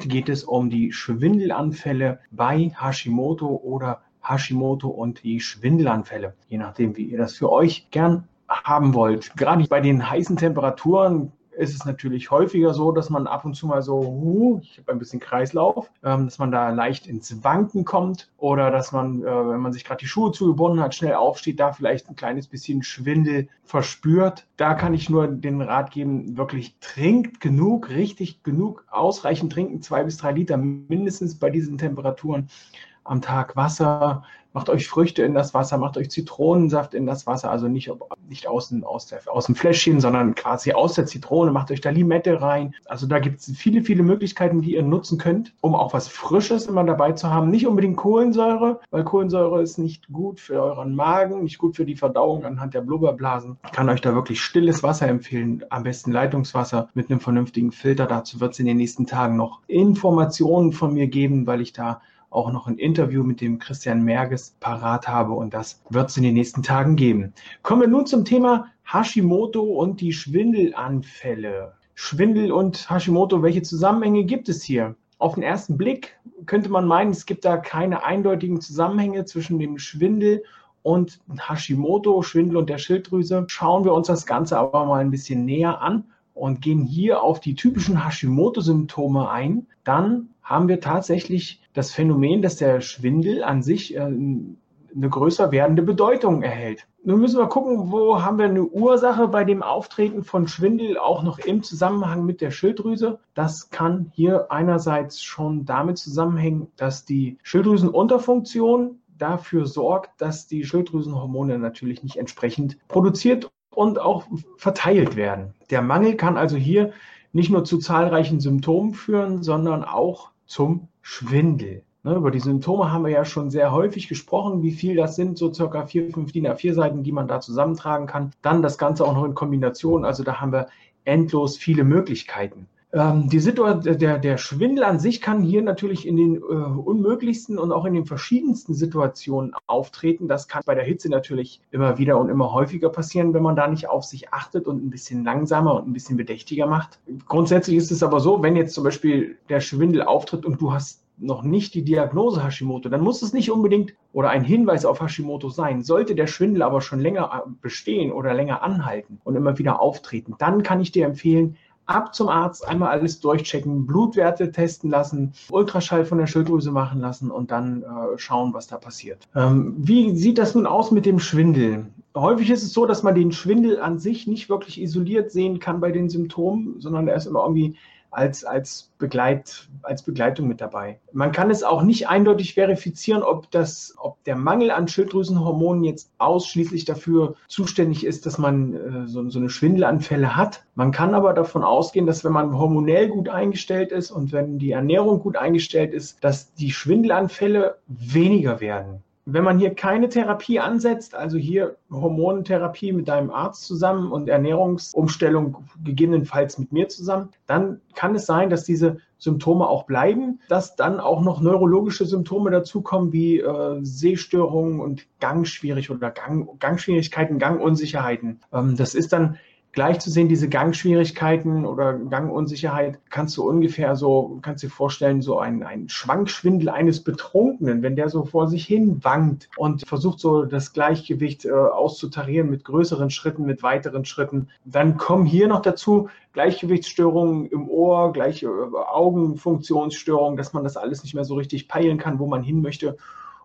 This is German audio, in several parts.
Heute geht es um die Schwindelanfälle bei Hashimoto oder Hashimoto und die Schwindelanfälle, je nachdem, wie ihr das für euch gern haben wollt. Gerade bei den heißen Temperaturen ist es natürlich häufiger so, dass man ab und zu mal so, uh, ich habe ein bisschen Kreislauf, ähm, dass man da leicht ins Wanken kommt oder dass man, äh, wenn man sich gerade die Schuhe zugebunden hat, schnell aufsteht, da vielleicht ein kleines bisschen Schwindel verspürt. Da kann ich nur den Rat geben, wirklich trinkt genug, richtig genug, ausreichend trinken, zwei bis drei Liter mindestens bei diesen Temperaturen am Tag Wasser, macht euch Früchte in das Wasser, macht euch Zitronensaft in das Wasser, also nicht, nicht aus, aus, der, aus dem Fläschchen, sondern quasi aus der Zitrone, macht euch da Limette rein. Also da gibt es viele, viele Möglichkeiten, die ihr nutzen könnt, um auch was Frisches immer dabei zu haben. Nicht unbedingt Kohlensäure, weil Kohlensäure ist nicht gut für euren Magen, nicht gut für die Verdauung anhand der Blubberblasen. Ich kann euch da wirklich stilles Wasser empfehlen, am besten Leitungswasser mit einem vernünftigen Filter. Dazu wird es in den nächsten Tagen noch Informationen von mir geben, weil ich da auch noch ein Interview mit dem Christian Merges parat habe und das wird es in den nächsten Tagen geben. Kommen wir nun zum Thema Hashimoto und die Schwindelanfälle. Schwindel und Hashimoto, welche Zusammenhänge gibt es hier? Auf den ersten Blick könnte man meinen, es gibt da keine eindeutigen Zusammenhänge zwischen dem Schwindel und Hashimoto, Schwindel und der Schilddrüse. Schauen wir uns das Ganze aber mal ein bisschen näher an und gehen hier auf die typischen Hashimoto-Symptome ein. Dann haben wir tatsächlich das Phänomen, dass der Schwindel an sich äh, eine größer werdende Bedeutung erhält. Nun müssen wir gucken, wo haben wir eine Ursache bei dem Auftreten von Schwindel auch noch im Zusammenhang mit der Schilddrüse. Das kann hier einerseits schon damit zusammenhängen, dass die Schilddrüsenunterfunktion dafür sorgt, dass die Schilddrüsenhormone natürlich nicht entsprechend produziert und auch verteilt werden. Der Mangel kann also hier nicht nur zu zahlreichen Symptomen führen, sondern auch zum Schwindel. Ne, über die Symptome haben wir ja schon sehr häufig gesprochen, wie viel das sind, so circa vier, fünf DIN A4 Seiten, die man da zusammentragen kann. Dann das Ganze auch noch in Kombination, also da haben wir endlos viele Möglichkeiten. Ähm, die Situation, der, der Schwindel an sich kann hier natürlich in den äh, unmöglichsten und auch in den verschiedensten Situationen auftreten. Das kann bei der Hitze natürlich immer wieder und immer häufiger passieren, wenn man da nicht auf sich achtet und ein bisschen langsamer und ein bisschen bedächtiger macht. Grundsätzlich ist es aber so, wenn jetzt zum Beispiel der Schwindel auftritt und du hast noch nicht die Diagnose Hashimoto, dann muss es nicht unbedingt oder ein Hinweis auf Hashimoto sein. Sollte der Schwindel aber schon länger äh, bestehen oder länger anhalten und immer wieder auftreten, dann kann ich dir empfehlen, ab zum Arzt, einmal alles durchchecken, Blutwerte testen lassen, Ultraschall von der Schilddrüse machen lassen und dann äh, schauen, was da passiert. Ähm, wie sieht das nun aus mit dem Schwindel? Häufig ist es so, dass man den Schwindel an sich nicht wirklich isoliert sehen kann bei den Symptomen, sondern er ist immer irgendwie als, als, Begleit, als Begleitung mit dabei. Man kann es auch nicht eindeutig verifizieren, ob, das, ob der Mangel an Schilddrüsenhormonen jetzt ausschließlich dafür zuständig ist, dass man äh, so, so eine Schwindelanfälle hat. Man kann aber davon ausgehen, dass wenn man hormonell gut eingestellt ist und wenn die Ernährung gut eingestellt ist, dass die Schwindelanfälle weniger werden. Wenn man hier keine Therapie ansetzt, also hier Hormontherapie mit deinem Arzt zusammen und Ernährungsumstellung gegebenenfalls mit mir zusammen, dann kann es sein, dass diese Symptome auch bleiben, dass dann auch noch neurologische Symptome dazukommen wie äh, Sehstörungen und Gangschwierig oder Gang, Gangschwierigkeiten, Gangunsicherheiten. Ähm, das ist dann gleich zu sehen, diese Gangschwierigkeiten oder Gangunsicherheit, kannst du ungefähr so, kannst dir vorstellen, so ein, ein Schwankschwindel eines Betrunkenen, wenn der so vor sich hin wankt und versucht so das Gleichgewicht äh, auszutarieren mit größeren Schritten, mit weiteren Schritten. Dann kommen hier noch dazu Gleichgewichtsstörungen im Ohr, gleiche äh, Augenfunktionsstörungen, dass man das alles nicht mehr so richtig peilen kann, wo man hin möchte.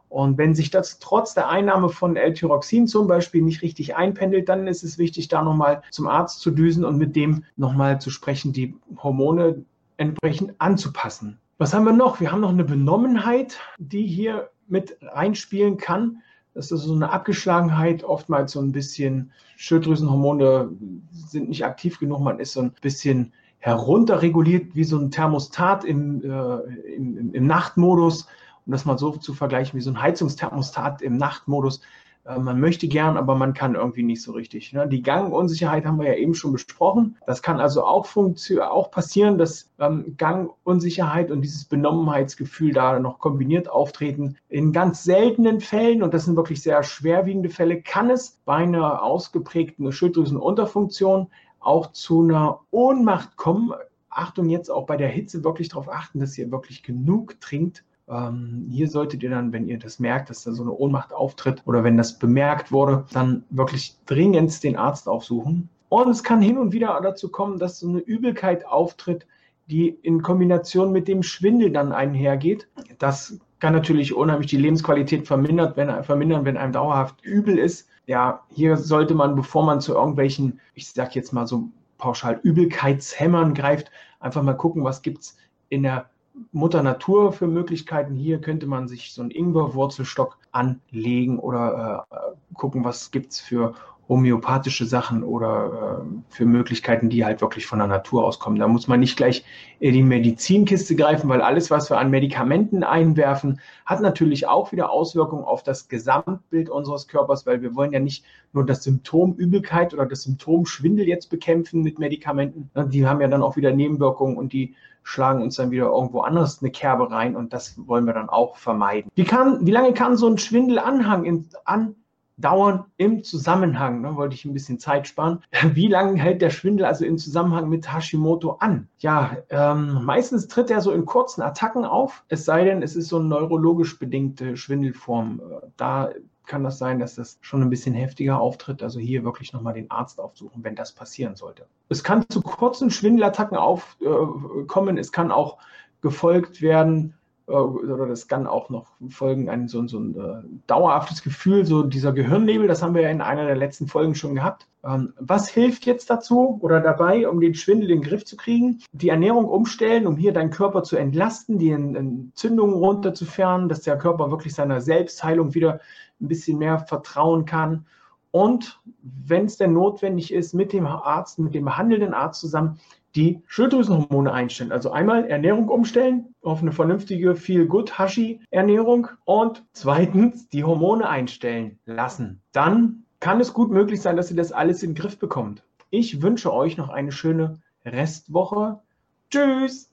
Und wenn sich das trotz der Einnahme von L-Tyroxin zum Beispiel nicht richtig einpendelt, dann ist es wichtig, da nochmal zum Arzt zu düsen und mit dem nochmal zu sprechen, die Hormone entsprechend anzupassen. Was haben wir noch? Wir haben noch eine Benommenheit, die hier mit reinspielen kann. Das ist so eine Abgeschlagenheit, oftmals so ein bisschen Schilddrüsenhormone sind nicht aktiv genug, man ist so ein bisschen herunterreguliert wie so ein Thermostat im, äh, im, im Nachtmodus um das mal so zu vergleichen wie so ein Heizungsthermostat im Nachtmodus. Äh, man möchte gern, aber man kann irgendwie nicht so richtig. Ne? Die Gangunsicherheit haben wir ja eben schon besprochen. Das kann also auch, auch passieren, dass ähm, Gangunsicherheit und dieses Benommenheitsgefühl da noch kombiniert auftreten. In ganz seltenen Fällen, und das sind wirklich sehr schwerwiegende Fälle, kann es bei einer ausgeprägten Schilddrüsenunterfunktion auch zu einer Ohnmacht kommen. Achtung, jetzt auch bei der Hitze wirklich darauf achten, dass ihr wirklich genug trinkt ähm, hier solltet ihr dann, wenn ihr das merkt, dass da so eine Ohnmacht auftritt oder wenn das bemerkt wurde, dann wirklich dringend den Arzt aufsuchen. Und es kann hin und wieder dazu kommen, dass so eine Übelkeit auftritt, die in Kombination mit dem Schwindel dann einhergeht. Das kann natürlich unheimlich die Lebensqualität vermindert, wenn, vermindern, wenn einem dauerhaft übel ist. Ja, hier sollte man, bevor man zu irgendwelchen, ich sag jetzt mal so pauschal Übelkeitshämmern greift, einfach mal gucken, was gibt es in der Mutter Natur für Möglichkeiten. Hier könnte man sich so einen Ingwerwurzelstock anlegen oder äh, gucken, was gibt es für homöopathische Sachen oder äh, für Möglichkeiten, die halt wirklich von der Natur auskommen. Da muss man nicht gleich in die Medizinkiste greifen, weil alles, was wir an Medikamenten einwerfen, hat natürlich auch wieder Auswirkungen auf das Gesamtbild unseres Körpers, weil wir wollen ja nicht nur das Symptom Übelkeit oder das Symptom Schwindel jetzt bekämpfen mit Medikamenten. Die haben ja dann auch wieder Nebenwirkungen und die schlagen uns dann wieder irgendwo anders eine Kerbe rein und das wollen wir dann auch vermeiden. Wie, kann, wie lange kann so ein Schwindelanhang in, andauern im Zusammenhang? Ne, wollte ich ein bisschen Zeit sparen. Wie lange hält der Schwindel also im Zusammenhang mit Hashimoto an? Ja, ähm, meistens tritt er so in kurzen Attacken auf, es sei denn, es ist so eine neurologisch bedingte Schwindelform. Äh, da kann das sein, dass das schon ein bisschen heftiger auftritt. Also hier wirklich nochmal den Arzt aufsuchen, wenn das passieren sollte. Es kann zu kurzen Schwindelattacken aufkommen. Äh, es kann auch gefolgt werden oder das kann auch noch folgen, ein so, so ein äh, dauerhaftes Gefühl, so dieser Gehirnnebel, das haben wir ja in einer der letzten Folgen schon gehabt. Ähm, was hilft jetzt dazu oder dabei, um den Schwindel in den Griff zu kriegen? Die Ernährung umstellen, um hier deinen Körper zu entlasten, die Entzündungen runterzufahren, dass der Körper wirklich seiner Selbstheilung wieder ein bisschen mehr vertrauen kann. Und wenn es denn notwendig ist, mit dem Arzt, mit dem behandelnden Arzt zusammen die Schilddrüsenhormone einstellen. Also einmal Ernährung umstellen auf eine vernünftige Feel-Good-Hashi-Ernährung und zweitens die Hormone einstellen lassen. Dann kann es gut möglich sein, dass ihr das alles in den Griff bekommt. Ich wünsche euch noch eine schöne Restwoche. Tschüss!